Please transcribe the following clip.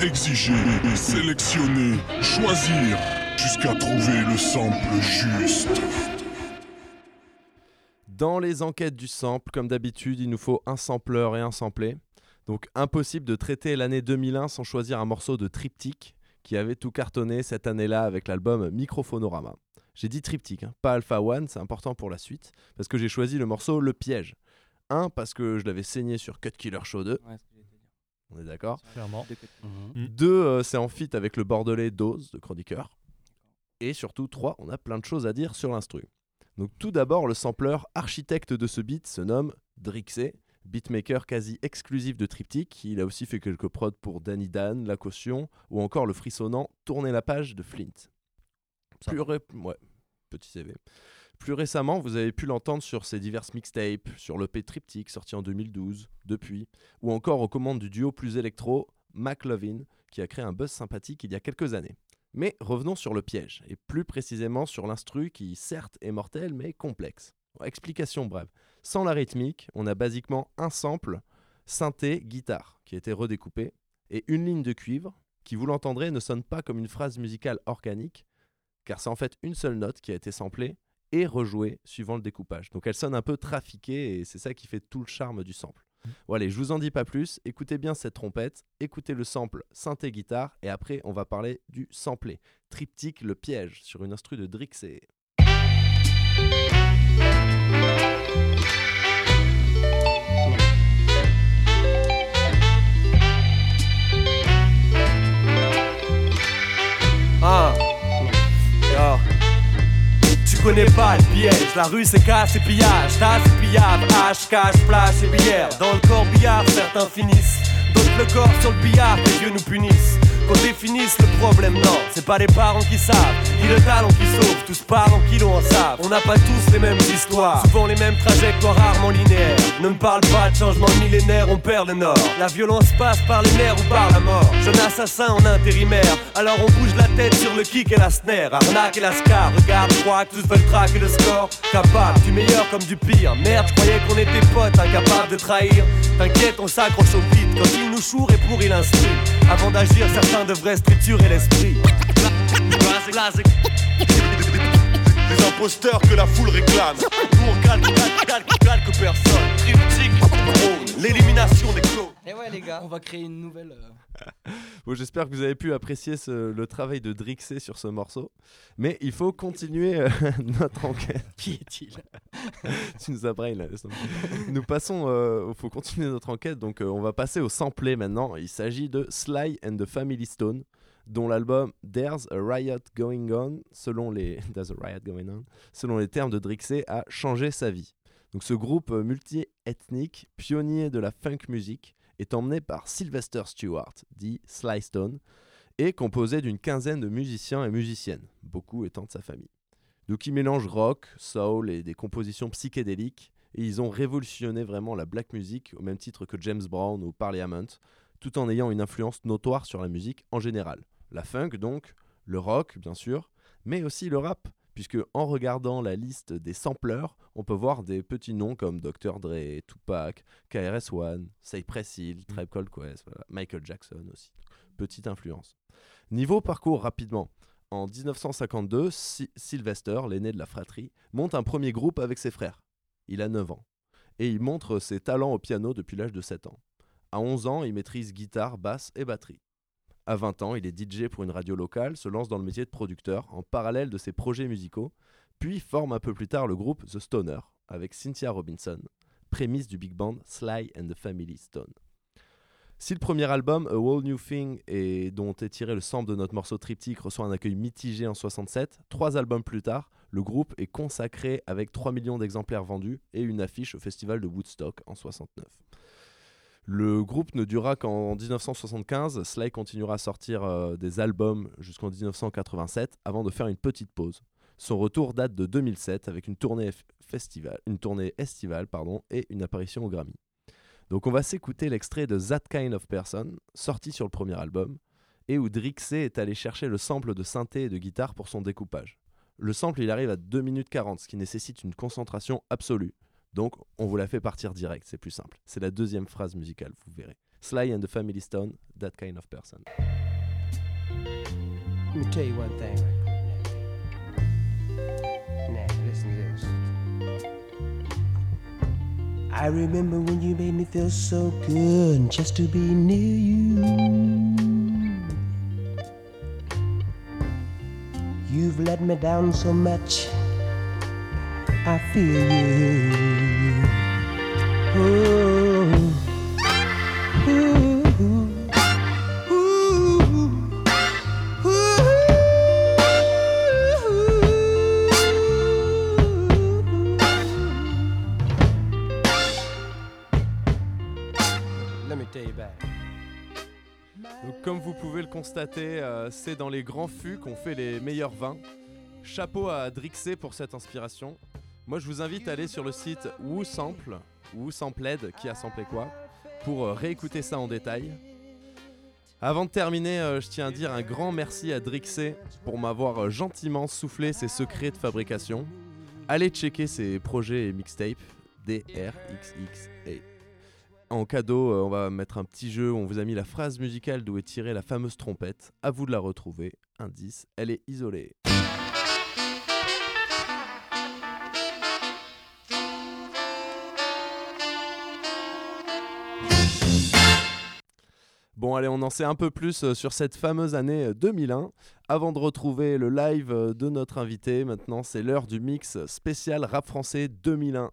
Exiger, sélectionner, choisir, jusqu'à trouver le sample juste. Dans les enquêtes du sample, comme d'habitude, il nous faut un sampleur et un samplé. Donc impossible de traiter l'année 2001 sans choisir un morceau de triptyque qui avait tout cartonné cette année-là avec l'album Microphonorama. J'ai dit triptyque, hein, pas Alpha One, c'est important pour la suite, parce que j'ai choisi le morceau Le Piège. Un, parce que je l'avais saigné sur Cut Killer Show 2. On est d'accord Clairement. Mhm. Deux, euh, c'est en feat avec le bordelais Dose de Chroniqueur. Et surtout, trois, on a plein de choses à dire sur l'instru. Donc tout d'abord, le sampleur architecte de ce beat se nomme Drixé, beatmaker quasi exclusif de Triptych. Il a aussi fait quelques prods pour Danny Dan, La Caution ou encore le frissonnant Tourner la page de Flint. Plus ouais, petit CV. Plus récemment, vous avez pu l'entendre sur ses diverses mixtapes, sur l'EP Triptych sorti en 2012, depuis, ou encore aux commandes du duo plus électro McLovin, qui a créé un buzz sympathique il y a quelques années. Mais revenons sur le piège, et plus précisément sur l'instru qui certes est mortel mais complexe. Explication brève. Sans la rythmique, on a basiquement un sample, synthé, guitare, qui a été redécoupé, et une ligne de cuivre, qui vous l'entendrez ne sonne pas comme une phrase musicale organique, car c'est en fait une seule note qui a été samplée et rejouée suivant le découpage. Donc elle sonne un peu trafiquée et c'est ça qui fait tout le charme du sample. Bon allez, je vous en dis pas plus, écoutez bien cette trompette, écoutez le sample synthé guitare et après on va parler du samplé. Triptyque le piège sur une instru de Drixé. La rue c'est casse et pillage, tasse et pillable, hache, cache, flash et bière. Dans le corbillard, certains finissent, d'autres le corps sur le billard, que Dieu nous punisse. Qu'on définisse le problème, non, c'est pas les parents qui savent, ni le talent qui sauve, tous parents qui l'ont en savent. On n'a pas tous les mêmes histoires, souvent les mêmes trajectoires rarement linéaires. Ne me parle pas de changement millénaire, on perd le nord. La violence passe par les nerfs ou par la mort. Jeune assassin en intérimaire, alors on bouge la tête sur le kick et la snare. Arnaque et la scar, regarde, crois que tous veulent traquer le score. Capable, du meilleur comme du pire. Merde, je croyais qu'on était potes, incapables de trahir. T'inquiète, on s'accroche au beat quand il nous choure et pour il instruit. Avant d'agir, certains devraient structurer l'esprit. Les imposteurs que la foule réclame. On calque, calque, calque, calque personne. L'élimination des clones. Et ouais les gars, on va créer une nouvelle. euh, Bon, J'espère que vous avez pu apprécier ce- le travail de Drixé sur ce morceau. Mais il faut continuer euh, notre enquête. Qui est-il? Tu nous as là. Nous passons, il faut continuer notre enquête, donc euh, on va passer au samplé maintenant. Il s'agit de Sly and the Family Stone, dont l'album There's a Riot Going On, selon les There's a Riot Going On, selon les termes de Drixé, a changé sa vie. Donc ce groupe euh, multi-ethnique, pionnier de la funk music, est emmené par Sylvester Stewart, dit Sly Stone, et composé d'une quinzaine de musiciens et musiciennes, beaucoup étant de sa famille. Donc ils mélangent rock, soul et des compositions psychédéliques, et ils ont révolutionné vraiment la black music au même titre que James Brown ou Parliament, tout en ayant une influence notoire sur la musique en général. La funk donc, le rock bien sûr, mais aussi le rap, puisque en regardant la liste des sampleurs, on peut voir des petits noms comme Dr. Dre, Tupac, KRS-One, Cypress Hill, Tribe Called Quest, voilà, Michael Jackson aussi. Petite influence. Niveau parcours rapidement. En 1952, Sy- Sylvester, l'aîné de la fratrie, monte un premier groupe avec ses frères. Il a 9 ans. Et il montre ses talents au piano depuis l'âge de 7 ans. À 11 ans, il maîtrise guitare, basse et batterie. À 20 ans, il est DJ pour une radio locale, se lance dans le métier de producteur en parallèle de ses projets musicaux, puis forme un peu plus tard le groupe The Stoner avec Cynthia Robinson, prémisse du big band Sly and the Family Stone. Si le premier album, A Whole New Thing, dont est tiré le sample de notre morceau triptyque, reçoit un accueil mitigé en 67, trois albums plus tard, le groupe est consacré avec 3 millions d'exemplaires vendus et une affiche au festival de Woodstock en 69. Le groupe ne durera qu'en 1975, Sly continuera à sortir euh, des albums jusqu'en 1987 avant de faire une petite pause. Son retour date de 2007 avec une tournée, une tournée estivale et une apparition au Grammy. Donc on va s'écouter l'extrait de That Kind of Person, sorti sur le premier album, et où Drixé est allé chercher le sample de synthé et de guitare pour son découpage. Le sample il arrive à 2 minutes 40, ce qui nécessite une concentration absolue. Donc on vous la fait partir direct, c'est plus simple. C'est la deuxième phrase musicale, vous verrez. Sly and the Family Stone, That Kind of Person. Let me tell you one thing. Now, listen to this. I remember when you made me feel so good just to be near you. You've let me down so much. I feel comme vous pouvez le constater, euh, c'est dans les grands fûts qu'on fait les meilleurs vins. Chapeau à Drixé pour cette inspiration. Moi, je vous invite à aller sur le site WooSample, WooSampled, qui a samplé quoi, pour euh, réécouter ça en détail. Avant de terminer, euh, je tiens à dire un grand merci à Drixé pour m'avoir euh, gentiment soufflé ses secrets de fabrication. Allez checker ses projets et mixtapes, D-R-X-X-A. En cadeau, on va mettre un petit jeu où on vous a mis la phrase musicale d'où est tirée la fameuse trompette. À vous de la retrouver. Indice, elle est isolée. Bon allez, on en sait un peu plus euh, sur cette fameuse année euh, 2001. Avant de retrouver le live euh, de notre invité, maintenant c'est l'heure du mix spécial rap français 2001.